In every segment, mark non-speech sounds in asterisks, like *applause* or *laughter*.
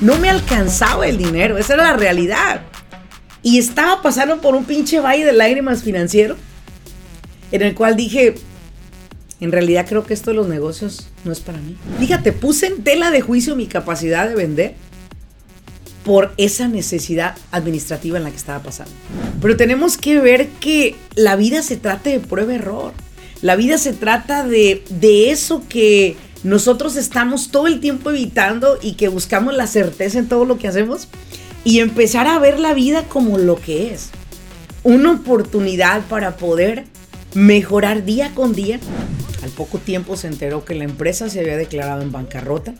no me alcanzaba el dinero, esa era la realidad. Y estaba pasando por un pinche valle de lágrimas financiero, en el cual dije, en realidad creo que esto de los negocios no es para mí. Fíjate, puse en tela de juicio mi capacidad de vender por esa necesidad administrativa en la que estaba pasando. Pero tenemos que ver que la vida se trata de prueba-error. La vida se trata de, de eso que nosotros estamos todo el tiempo evitando y que buscamos la certeza en todo lo que hacemos y empezar a ver la vida como lo que es. Una oportunidad para poder mejorar día con día. Al poco tiempo se enteró que la empresa se había declarado en bancarrota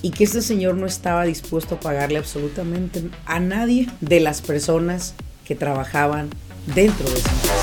y que este señor no estaba dispuesto a pagarle absolutamente a nadie de las personas que trabajaban dentro de esa empresa.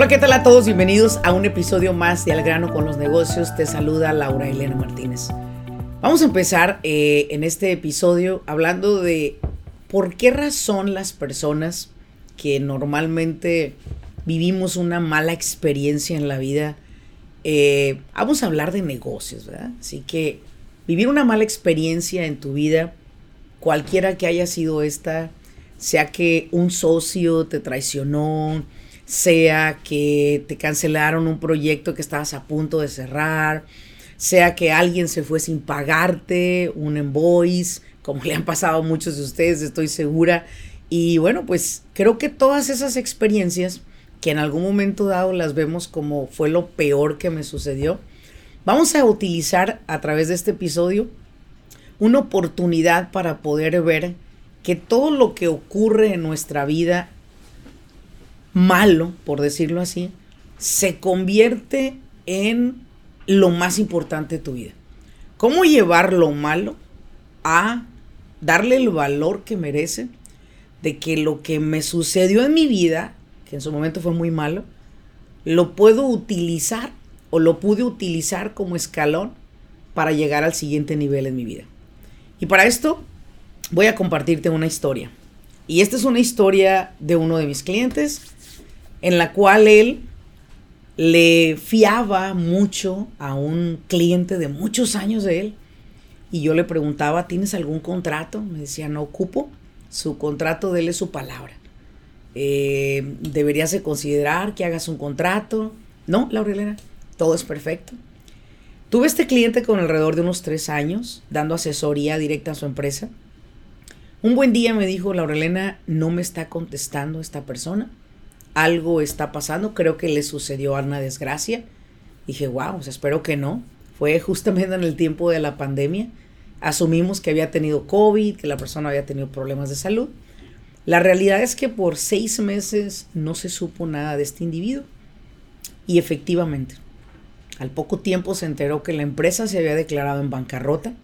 Hola, ¿qué tal a todos? Bienvenidos a un episodio más de Al grano con los negocios. Te saluda Laura Elena Martínez. Vamos a empezar eh, en este episodio hablando de por qué razón las personas que normalmente vivimos una mala experiencia en la vida, eh, vamos a hablar de negocios, ¿verdad? Así que vivir una mala experiencia en tu vida, cualquiera que haya sido esta, sea que un socio te traicionó, sea que te cancelaron un proyecto que estabas a punto de cerrar, sea que alguien se fue sin pagarte un invoice, como le han pasado a muchos de ustedes, estoy segura. Y bueno, pues creo que todas esas experiencias que en algún momento dado las vemos como fue lo peor que me sucedió, vamos a utilizar a través de este episodio una oportunidad para poder ver que todo lo que ocurre en nuestra vida malo, por decirlo así, se convierte en lo más importante de tu vida. ¿Cómo llevar lo malo a darle el valor que merece de que lo que me sucedió en mi vida, que en su momento fue muy malo, lo puedo utilizar o lo pude utilizar como escalón para llegar al siguiente nivel en mi vida. Y para esto voy a compartirte una historia. Y esta es una historia de uno de mis clientes en la cual él le fiaba mucho a un cliente de muchos años de él. Y yo le preguntaba, ¿tienes algún contrato? Me decía, no ocupo. Su contrato de su palabra. Eh, deberías de considerar que hagas un contrato. No, Laurelena, todo es perfecto. Tuve este cliente con alrededor de unos tres años, dando asesoría directa a su empresa. Un buen día me dijo, Laurelena, no me está contestando esta persona algo está pasando, creo que le sucedió a una desgracia. Dije, wow, espero que no. Fue justamente en el tiempo de la pandemia. Asumimos que había tenido COVID, que la persona había tenido problemas de salud. La realidad es que por seis meses no se supo nada de este individuo. Y efectivamente, al poco tiempo se enteró que la empresa se había declarado en bancarrota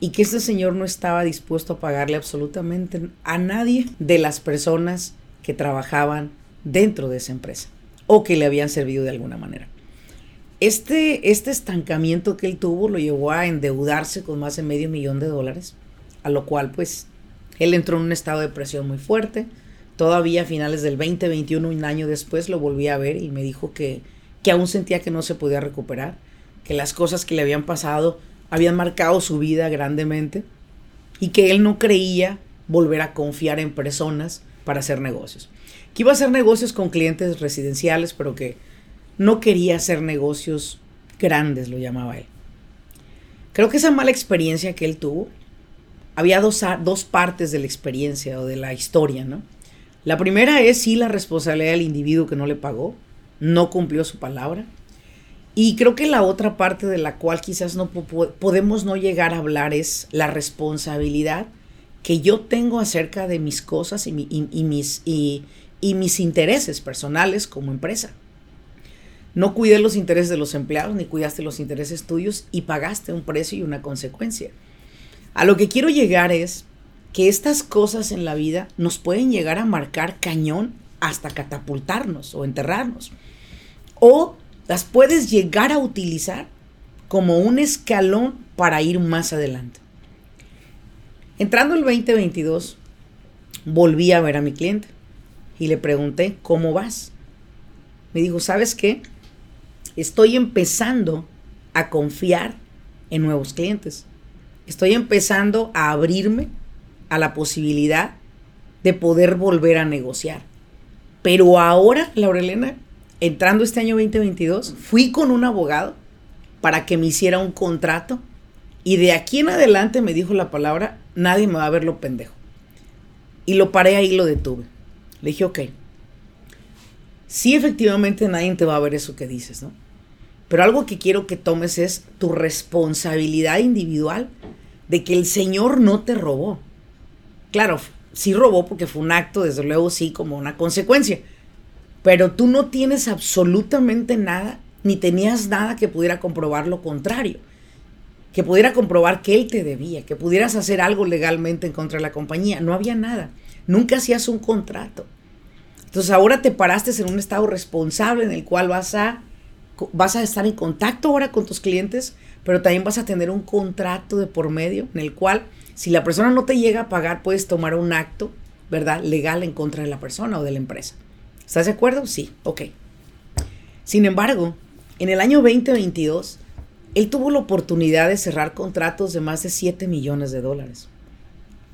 y que este señor no estaba dispuesto a pagarle absolutamente a nadie de las personas que trabajaban dentro de esa empresa o que le habían servido de alguna manera. Este, este estancamiento que él tuvo lo llevó a endeudarse con más de medio millón de dólares, a lo cual pues él entró en un estado de presión muy fuerte. Todavía a finales del 2021, un año después, lo volví a ver y me dijo que, que aún sentía que no se podía recuperar, que las cosas que le habían pasado habían marcado su vida grandemente y que él no creía volver a confiar en personas para hacer negocios que iba a hacer negocios con clientes residenciales, pero que no quería hacer negocios grandes, lo llamaba él. Creo que esa mala experiencia que él tuvo, había dos, dos partes de la experiencia o de la historia, ¿no? La primera es sí la responsabilidad del individuo que no le pagó, no cumplió su palabra. Y creo que la otra parte de la cual quizás no podemos no llegar a hablar es la responsabilidad que yo tengo acerca de mis cosas y, mis, y, y mis intereses personales como empresa. No cuidé los intereses de los empleados ni cuidaste los intereses tuyos y pagaste un precio y una consecuencia. A lo que quiero llegar es que estas cosas en la vida nos pueden llegar a marcar cañón hasta catapultarnos o enterrarnos. O las puedes llegar a utilizar como un escalón para ir más adelante. Entrando el 2022, volví a ver a mi cliente y le pregunté, ¿cómo vas? Me dijo, ¿sabes qué? Estoy empezando a confiar en nuevos clientes. Estoy empezando a abrirme a la posibilidad de poder volver a negociar. Pero ahora, Laurelena, entrando este año 2022, fui con un abogado para que me hiciera un contrato y de aquí en adelante me dijo la palabra, nadie me va a ver lo pendejo. Y lo paré ahí y lo detuve. Le dije, ok, sí efectivamente nadie te va a ver eso que dices, ¿no? Pero algo que quiero que tomes es tu responsabilidad individual de que el Señor no te robó. Claro, sí robó porque fue un acto, desde luego sí, como una consecuencia. Pero tú no tienes absolutamente nada, ni tenías nada que pudiera comprobar lo contrario. Que pudiera comprobar que él te debía, que pudieras hacer algo legalmente en contra de la compañía. No había nada. Nunca hacías un contrato. Entonces ahora te paraste en un estado responsable en el cual vas a, vas a estar en contacto ahora con tus clientes, pero también vas a tener un contrato de por medio en el cual si la persona no te llega a pagar, puedes tomar un acto, ¿verdad? Legal en contra de la persona o de la empresa. ¿Estás de acuerdo? Sí, ok. Sin embargo, en el año 2022, él tuvo la oportunidad de cerrar contratos de más de 7 millones de dólares.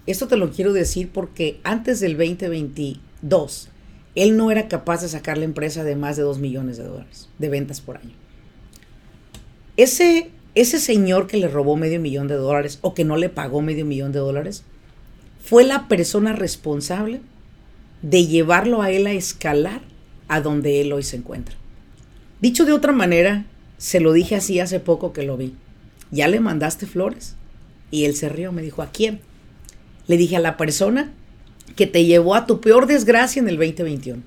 Esto te lo quiero decir porque antes del 2022, él no era capaz de sacar la empresa de más de 2 millones de dólares de ventas por año. Ese, ese señor que le robó medio millón de dólares o que no le pagó medio millón de dólares, fue la persona responsable de llevarlo a él a escalar a donde él hoy se encuentra. Dicho de otra manera, se lo dije así hace poco que lo vi. ¿Ya le mandaste flores? Y él se rió, me dijo, ¿a quién? Le dije a la persona que te llevó a tu peor desgracia en el 2021.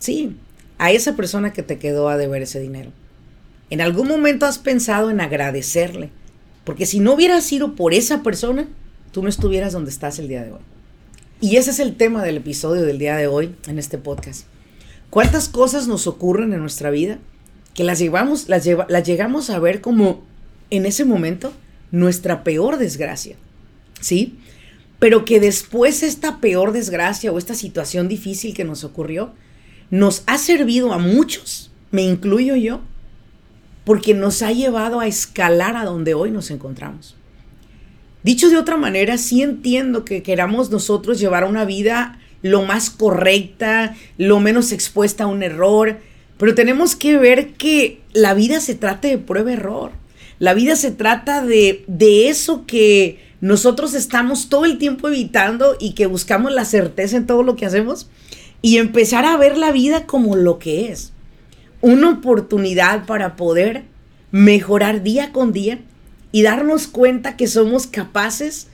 Sí, a esa persona que te quedó a deber ese dinero. En algún momento has pensado en agradecerle, porque si no hubiera sido por esa persona, tú no estuvieras donde estás el día de hoy. Y ese es el tema del episodio del día de hoy en este podcast. ¿Cuántas cosas nos ocurren en nuestra vida que las, llevamos, las, las llegamos a ver como en ese momento nuestra peor desgracia? ¿Sí? Pero que después esta peor desgracia o esta situación difícil que nos ocurrió nos ha servido a muchos, me incluyo yo, porque nos ha llevado a escalar a donde hoy nos encontramos. Dicho de otra manera, sí entiendo que queramos nosotros llevar una vida lo más correcta, lo menos expuesta a un error, pero tenemos que ver que la vida se trata de prueba-error. La vida se trata de, de eso que nosotros estamos todo el tiempo evitando y que buscamos la certeza en todo lo que hacemos y empezar a ver la vida como lo que es. Una oportunidad para poder mejorar día con día y darnos cuenta que somos capaces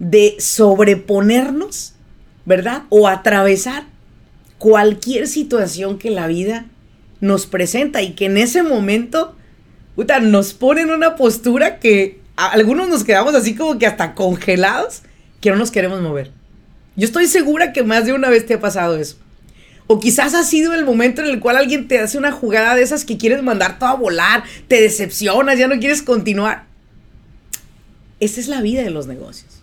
de sobreponernos, ¿verdad? O atravesar cualquier situación que la vida nos presenta y que en ese momento puta, nos pone en una postura que algunos nos quedamos así como que hasta congelados, que no nos queremos mover. Yo estoy segura que más de una vez te ha pasado eso. O quizás ha sido el momento en el cual alguien te hace una jugada de esas que quieres mandar todo a volar, te decepcionas, ya no quieres continuar. Esa es la vida de los negocios.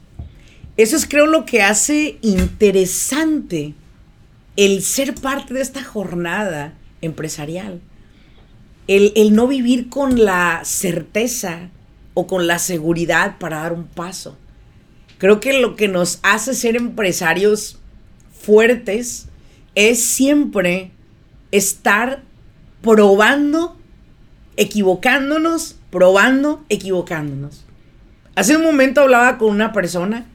Eso es creo lo que hace interesante el ser parte de esta jornada empresarial. El, el no vivir con la certeza o con la seguridad para dar un paso. Creo que lo que nos hace ser empresarios fuertes es siempre estar probando, equivocándonos, probando, equivocándonos. Hace un momento hablaba con una persona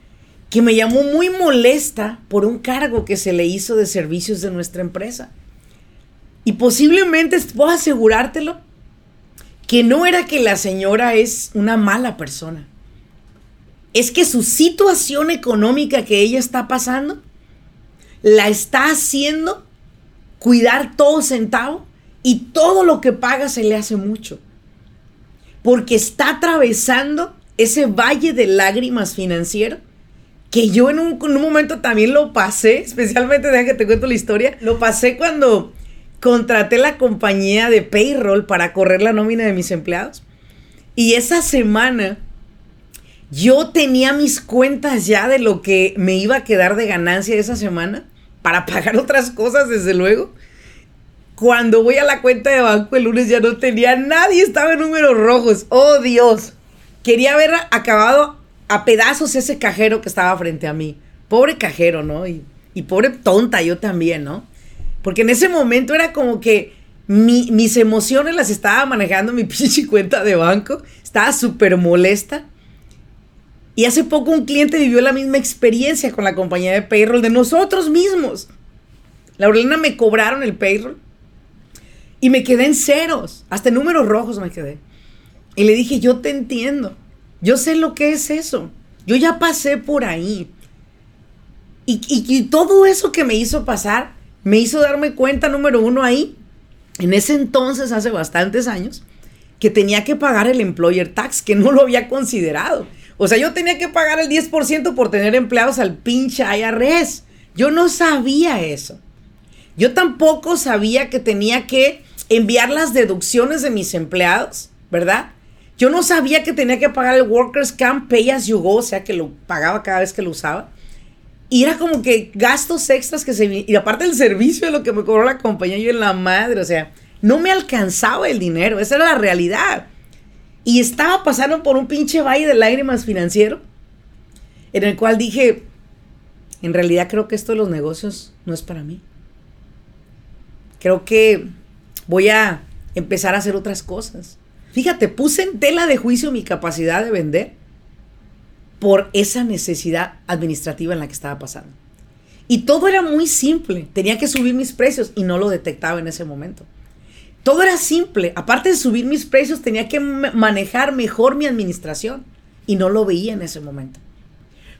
que me llamó muy molesta por un cargo que se le hizo de servicios de nuestra empresa. Y posiblemente puedo asegurártelo que no era que la señora es una mala persona. Es que su situación económica que ella está pasando la está haciendo cuidar todo centavo y todo lo que paga se le hace mucho. Porque está atravesando ese valle de lágrimas financiero que yo en un, momento también lo pasé, especialmente, deja que te cuento la historia, lo pasé cuando contraté la compañía de payroll para correr la nómina de mis empleados. Y esa semana yo tenía mis cuentas ya de lo que me iba a quedar de ganancia esa semana para pagar otras cosas, desde luego. Cuando voy a la cuenta de banco el lunes ya no tenía nadie, estaba en números rojos. Oh Dios. Quería haber acabado a pedazos ese cajero que estaba frente a mí. Pobre cajero, ¿no? Y, y pobre tonta yo también, ¿no? Porque en ese momento era como que mis emociones las estaba manejando mi *laughs* pinche cuenta de banco. Estaba súper molesta. Y hace poco un cliente vivió la misma experiencia con la compañía de payroll de nosotros mismos. Laurelina me cobraron el payroll y me quedé en ceros, hasta en números rojos me quedé. Y le dije, yo te entiendo, yo sé lo que es eso, yo ya pasé por ahí. Y, y todo eso que me hizo pasar, me hizo darme cuenta, número uno, ahí, en ese entonces, hace bastantes años, que tenía que pagar el employer tax, que no lo había considerado. O sea, yo tenía que pagar el 10% por tener empleados al pinche IRS. Yo no sabía eso. Yo tampoco sabía que tenía que enviar las deducciones de mis empleados, ¿verdad? Yo no sabía que tenía que pagar el Workers Camp Pay As You Go, o sea, que lo pagaba cada vez que lo usaba. Y era como que gastos extras que se... Y aparte el servicio de lo que me cobró la compañía, yo en la madre, o sea, no me alcanzaba el dinero, esa era la realidad. Y estaba pasando por un pinche valle de lágrimas financiero, en el cual dije, en realidad creo que esto de los negocios no es para mí. Creo que voy a empezar a hacer otras cosas. Fíjate, puse en tela de juicio mi capacidad de vender por esa necesidad administrativa en la que estaba pasando. Y todo era muy simple. Tenía que subir mis precios y no lo detectaba en ese momento. Todo era simple. Aparte de subir mis precios, tenía que manejar mejor mi administración. Y no lo veía en ese momento.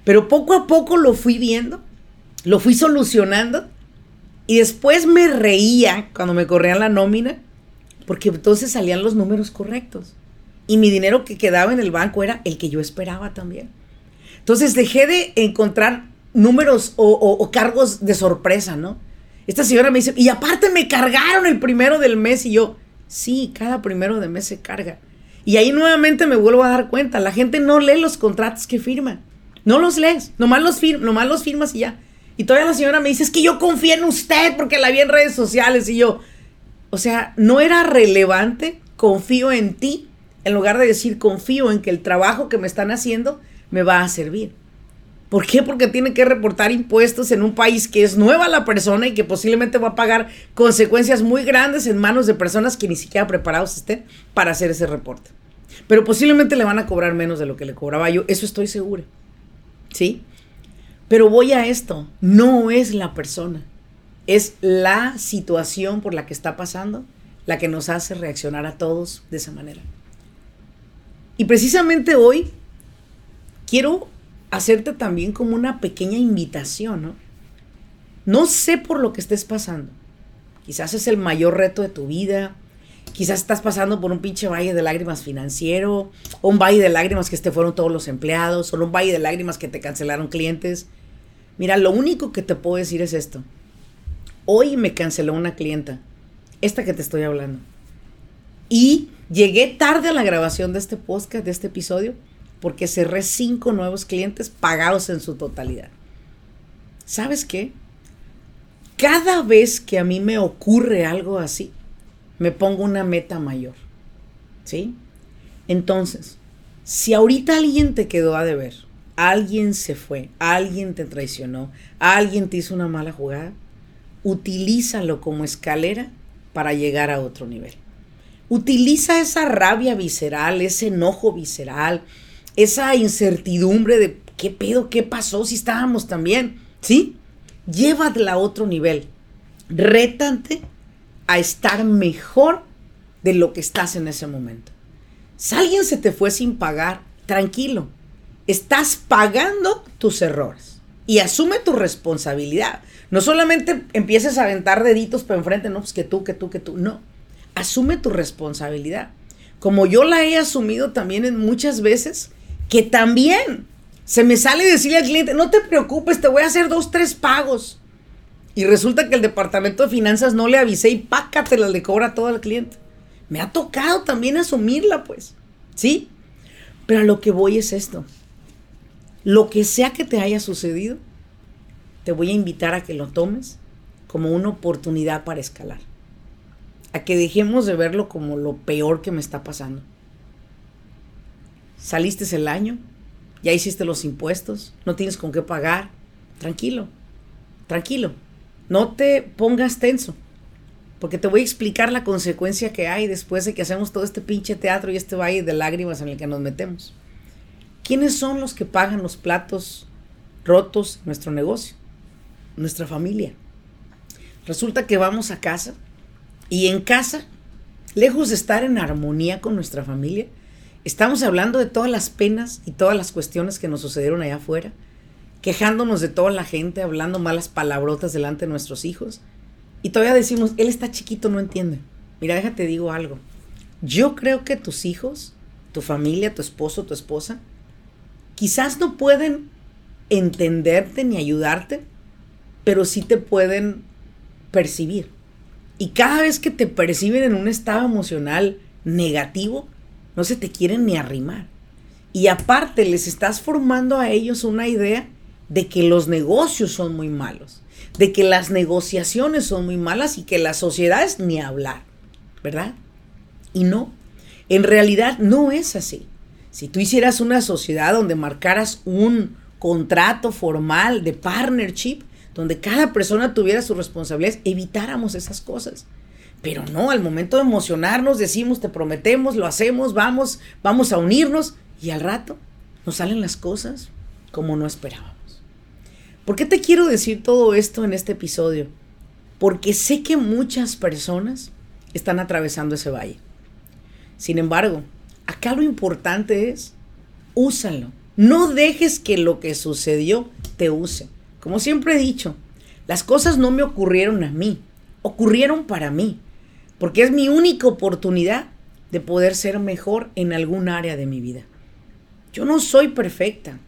Pero poco a poco lo fui viendo, lo fui solucionando. Y después me reía cuando me corrían la nómina, porque entonces salían los números correctos. Y mi dinero que quedaba en el banco era el que yo esperaba también. Entonces dejé de encontrar números o, cargos de sorpresa, ¿no? Esta señora me dice, y aparte me cargaron el primero del mes y yo, sí, cada primero de mes se carga. Y ahí nuevamente me vuelvo a dar cuenta, la gente no lee los contratos que firma. No los lees, nomás los, nomás los firmas y ya. Y todavía la señora me dice, es que yo confío en usted porque la vi en redes sociales y yo, o sea, no era relevante, confío en ti, en lugar de decir confío en que el trabajo que me están haciendo me va a servir. ¿Por qué? Porque tiene que reportar impuestos en un país que es nueva la persona y que posiblemente va a pagar consecuencias muy grandes en manos de personas que ni siquiera preparados estén para hacer ese reporte. Pero posiblemente le van a cobrar menos de lo que le cobraba yo, eso estoy segura. ¿Sí? Pero voy a esto, no es la persona, es la situación por la que está pasando la que nos hace reaccionar a todos de esa manera. Y precisamente hoy quiero hacerte también como una pequeña invitación, ¿no? No sé por lo que estés pasando. Quizás es el mayor reto de tu vida. Quizás estás pasando por un pinche valle de lágrimas financiero, o un valle de lágrimas que te fueron todos los empleados, o un valle de lágrimas que te cancelaron clientes. Mira, lo único que te puedo decir es esto. Hoy me canceló una clienta, esta que te estoy hablando. Y llegué tarde a la grabación de este podcast, de este episodio, porque cerré cinco nuevos clientes pagados en su totalidad. ¿Sabes qué? Cada vez que a mí me ocurre algo así, me pongo una meta mayor. ¿Sí? Entonces, si ahorita alguien te quedó a deber, alguien se fue, alguien te traicionó, alguien te hizo una mala jugada, utilízalo como escalera para llegar a otro nivel. Utiliza esa rabia visceral, ese enojo visceral, esa incertidumbre de qué pedo, qué pasó si estábamos también, ¿sí? Llévatela a otro nivel. Rétate a estar mejor de lo que estás en ese momento. Si alguien se te fue sin pagar, tranquilo. Estás pagando tus errores. y asume tu responsabilidad. No solamente empieces a aventar deditos para enfrente, no, pues que tú, que tú, que tú. No, asume tu responsabilidad. Como yo la he asumido también en muchas veces, que también se me sale decirle al cliente, no te preocupes, te voy a hacer dos, tres pagos. Y resulta que el departamento de finanzas no le avisé y pácatela le cobra todo al cliente. Me ha tocado también asumirla, pues. ¿Sí? Pero a lo que voy es esto. Lo que sea que te haya sucedido, te voy a invitar a que lo tomes como una oportunidad para escalar. A que dejemos de verlo como lo peor que me está pasando. Saliste el año, ya hiciste los impuestos, no tienes con qué pagar. Tranquilo, tranquilo. No te pongas tenso, porque te voy a explicar la consecuencia que hay después de que hacemos todo este pinche teatro y este valle de lágrimas en el que nos metemos. ¿Quiénes son los que pagan los platos rotos en nuestro negocio? Nuestra familia. Resulta que vamos a casa y en casa, lejos de estar en armonía con nuestra familia, estamos hablando de todas las penas y todas las cuestiones que nos sucedieron allá afuera, quejándonos de toda la gente, hablando malas palabrotas delante de nuestros hijos. Y todavía decimos, él está chiquito, no entiende. Mira, déjate digo algo. Yo creo que tus hijos, tu familia, tu esposo, tu esposa, quizás no pueden entenderte ni ayudarte, pero sí te pueden percibir. Y cada vez que te perciben en un estado emocional negativo, no se te quieren ni arrimar. Y aparte les estás formando a ellos una idea de que los negocios son muy malos, de que las negociaciones son muy malas y que la sociedad es ni hablar, ¿verdad? Y no, en realidad no es así. Si tú hicieras una sociedad donde marcaras un contrato formal de partnership, donde cada persona tuviera sus responsabilidades, evitáramos esas cosas. Pero no, al momento de emocionarnos decimos, te prometemos, lo hacemos, vamos, vamos a unirnos y al rato nos salen las cosas como no esperábamos. ¿Por qué te quiero decir todo esto en este episodio? Porque sé que muchas personas están atravesando ese valle. Sin embargo, Acá lo importante es, úsalo. No dejes que lo que sucedió te use. Como siempre he dicho, las cosas no me ocurrieron a mí, ocurrieron para mí, porque es mi única oportunidad de poder ser mejor en algún área de mi vida. Yo no soy perfecta,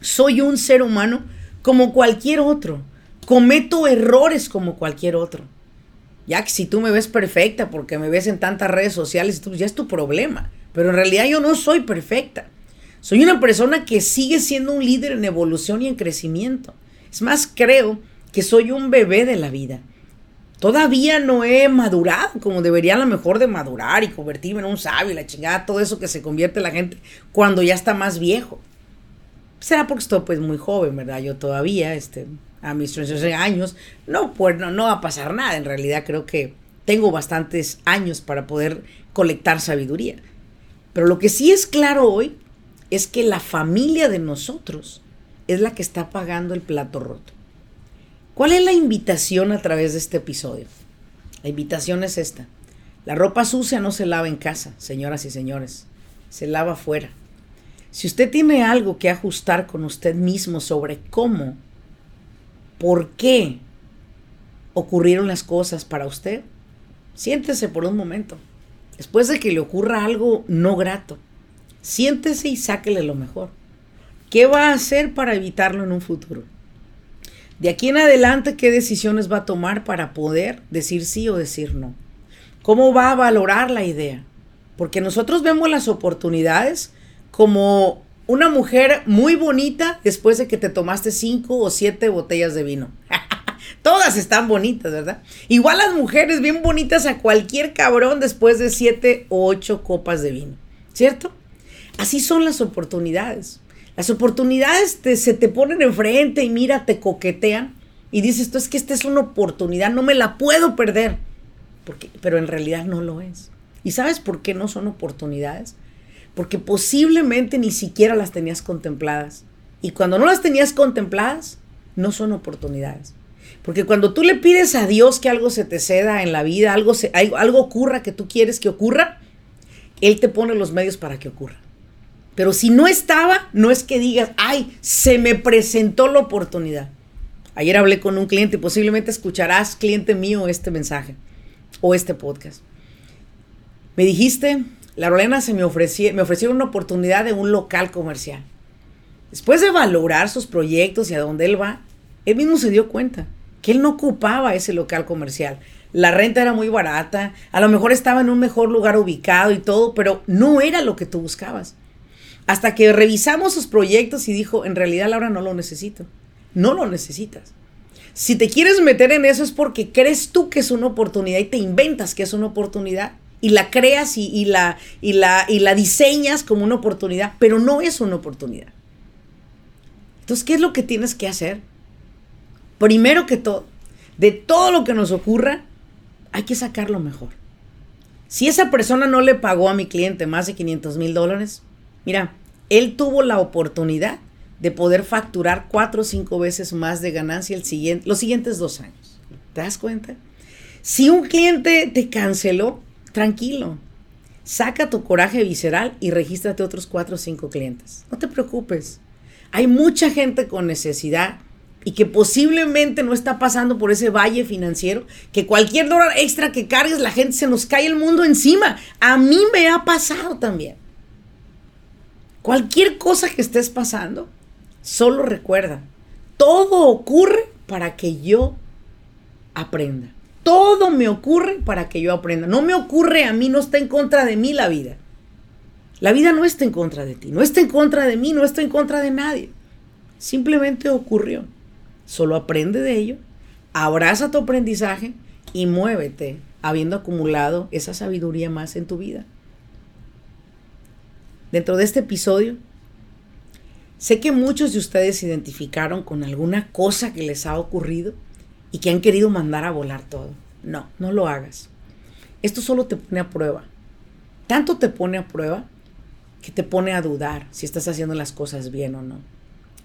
soy un ser humano como cualquier otro, cometo errores como cualquier otro. Ya que si tú me ves perfecta porque me ves en tantas redes sociales, ya es tu problema. Pero en realidad yo no soy perfecta. Soy una persona que sigue siendo un líder en evolución y en crecimiento. Es más, creo que soy un bebé de la vida. Todavía no he madurado como debería a lo mejor de madurar y convertirme en un sabio la chingada, todo eso que se convierte la gente cuando ya está más viejo. Será porque estoy pues muy joven, ¿verdad? Yo todavía, este, a mis 36 años, no, pues no, no va a pasar nada. En realidad creo que tengo bastantes años para poder colectar sabiduría. Pero lo que sí es claro hoy es que la familia de nosotros es la que está pagando el plato roto. ¿Cuál es la invitación a través de este episodio? La invitación es esta. La ropa sucia no se lava en casa, señoras y señores. Se lava afuera. Si usted tiene algo que ajustar con usted mismo sobre cómo, por qué ocurrieron las cosas para usted, siéntese por un momento después de que le ocurra algo no grato, siéntese y sáquele lo mejor. ¿Qué va a hacer para evitarlo en un futuro? De aquí en adelante, ¿qué decisiones va a tomar para poder decir sí o decir no? ¿Cómo va a valorar la idea? Porque nosotros vemos las oportunidades como una mujer muy bonita después de que te tomaste cinco o siete botellas de vino. *laughs* Todas están bonitas, ¿verdad? Igual las mujeres bien bonitas a cualquier cabrón después de siete o ocho copas de vino, ¿cierto? Así son las oportunidades. Las oportunidades se te ponen enfrente y mira, te coquetean y dices, tú es que esta es una oportunidad, no me la puedo perder. Porque, pero en realidad no lo es. ¿Y sabes por qué no son oportunidades? Porque posiblemente ni siquiera las tenías contempladas. Y cuando no las tenías contempladas, no son oportunidades. Porque cuando tú le pides a Dios que algo se te ceda en la vida, algo, algo ocurra que tú quieres que ocurra, Él te pone los medios para que ocurra. Pero si no estaba, no es que digas, ay, se me presentó la oportunidad. Ayer hablé con un cliente, posiblemente escucharás, cliente mío, este mensaje o este podcast. Me dijiste, la Lorena se me ofreció, me ofrecieron una oportunidad de un local comercial. Después de valorar sus proyectos y a dónde él va, él mismo se dio cuenta que él no ocupaba ese local comercial. La renta era muy barata, a lo mejor estaba en un mejor lugar ubicado y todo, pero no era lo que tú buscabas. Hasta que revisamos sus proyectos y dijo, en realidad Laura no lo necesito. No lo necesitas. Si te quieres meter en eso es porque crees tú que es una oportunidad y te inventas que es una oportunidad y la creas y, la, y, la, y la diseñas como una oportunidad, pero no es una oportunidad. Entonces, ¿qué es lo que tienes que hacer? Primero que todo, de todo lo que nos ocurra, hay que sacar lo mejor. Si esa persona no le pagó a mi cliente más de 500 mil dólares, mira, él tuvo la oportunidad de poder facturar cuatro o cinco veces más de ganancia el siguiente, los siguientes dos años. ¿Te das cuenta? Si un cliente te canceló, tranquilo. Saca tu coraje visceral y regístrate otros cuatro o cinco clientes. No te preocupes. Hay mucha gente con necesidad y que posiblemente no está pasando por ese valle financiero, que cualquier dólar extra que cargues, la gente se nos cae el mundo encima. A mí me ha pasado también. Cualquier cosa que estés pasando, solo recuerda, todo ocurre para que yo aprenda. Todo me ocurre para que yo aprenda. No me ocurre a mí, no está en contra de mí la vida. La vida no está en contra de ti, no está en contra de mí, no está en contra de nadie. Simplemente ocurrió. Solo aprende de ello, abraza tu aprendizaje y muévete habiendo acumulado esa sabiduría más en tu vida. Dentro de este episodio, sé que muchos de ustedes se identificaron con alguna cosa que les ha ocurrido y que han querido mandar a volar todo. No, no lo hagas. Esto solo te pone a prueba. Tanto te pone a prueba que te pone a dudar si estás haciendo las cosas bien o no.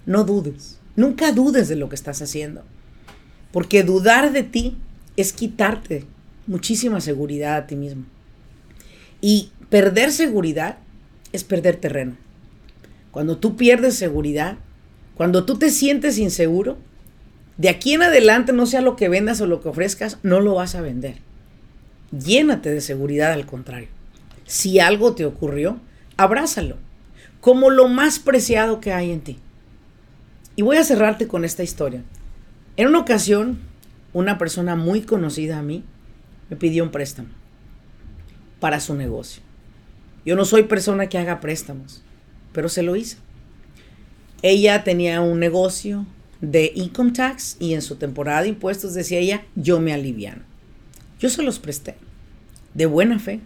No dudes. Nunca dudes de lo que estás haciendo. Porque dudar de ti es quitarte muchísima seguridad a ti mismo. Y perder seguridad es perder terreno. Cuando tú pierdes seguridad, cuando tú te sientes inseguro, de aquí en adelante, no sea lo que vendas o lo que ofrezcas, no lo vas a vender. Llénate de seguridad al contrario. Si algo te ocurrió, abrázalo como lo más preciado que hay en ti. Y voy a cerrarte con esta historia. En una ocasión, una persona muy conocida a mí me pidió un préstamo para su negocio. Yo no soy persona que haga préstamos, pero se lo hice. Ella tenía un negocio de income tax y en su temporada de impuestos decía ella, yo me aliviano. Yo se los presté, de buena fe.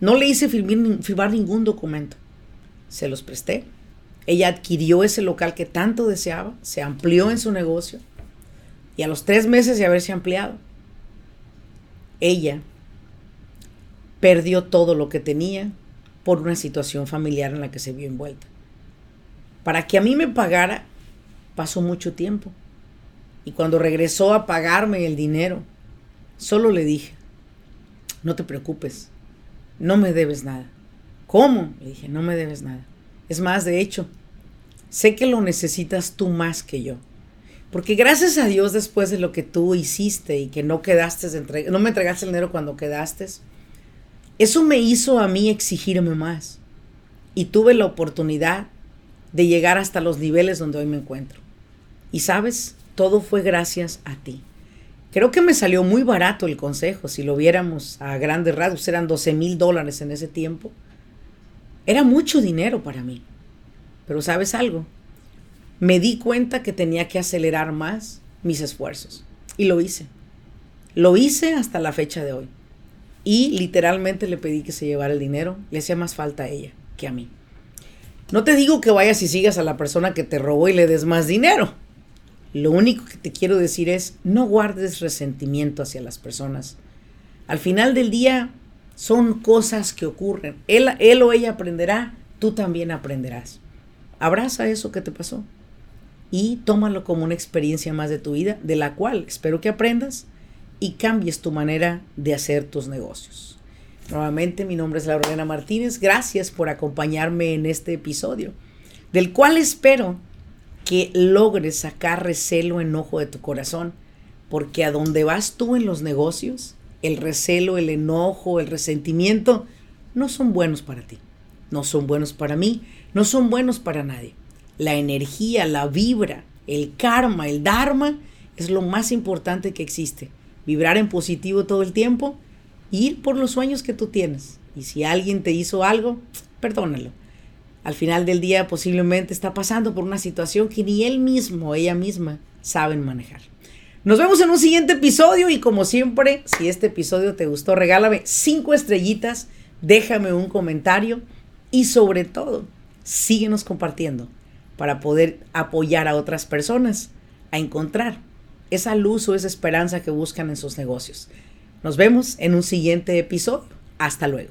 No le hice firmar ningún documento. Se los presté. Ella adquirió ese local que tanto deseaba, se amplió en su negocio y a los tres meses de haberse ampliado, ella perdió todo lo que tenía, por una situación familiar en la que se vio envuelta. Para que a mí me pagara, pasó mucho tiempo. Y cuando regresó a pagarme el dinero, solo le dije, no te preocupes, no me debes nada. ¿Cómo? Le dije, no me debes nada. Es más, de hecho, sé que lo necesitas tú más que yo. Porque gracias a Dios, después de lo que tú hiciste y que no quedaste, no me entregaste el dinero cuando quedaste, eso me hizo a mí exigirme más y tuve la oportunidad de llegar hasta los niveles donde hoy me encuentro. Y sabes, todo fue gracias a ti. Creo que me salió muy barato el consejo, si lo viéramos a grandes rasgos, eran 12 mil dólares en ese tiempo. Era mucho dinero para mí. Pero sabes algo, me di cuenta que tenía que acelerar más mis esfuerzos. Y lo hice. Lo hice hasta la fecha de hoy y literalmente le pedí que se llevara el dinero. Le hacía más falta a ella que a mí. No te digo que vayas y sigas a la persona que te robó y le des más dinero. Lo único que te quiero decir es, no guardes resentimiento hacia las personas. Al final del día son cosas que ocurren. Él, él o ella aprenderá, tú también aprenderás. Abraza eso que te pasó y tómalo como una experiencia más de tu vida, de la cual espero que aprendas y cambies tu manera de hacer tus negocios. Nuevamente, mi nombre es Laurelena Martínez. Gracias por acompañarme en este episodio, del cual espero que logres sacar recelo, enojo de tu corazón, porque a donde vas tú en los negocios, el recelo, el enojo, el resentimiento, no son buenos para ti, no son buenos para mí, no son buenos para nadie. La energía, la vibra, el karma, el dharma, es lo más importante que existe. Vibrar en positivo todo el tiempo, ir por los sueños que tú tienes. Y si alguien te hizo algo, perdónalo al final del día posiblemente está pasando por una situación que ni él mismo o ella misma saben manejar. Nos vemos en un siguiente episodio y como siempre, si este episodio te gustó, regálame cinco estrellitas, déjame un comentario y sobre todo, síguenos compartiendo para poder apoyar a otras personas a encontrar esa luz o esa esperanza que buscan en sus negocios. Nos vemos en un siguiente episodio. Hasta luego.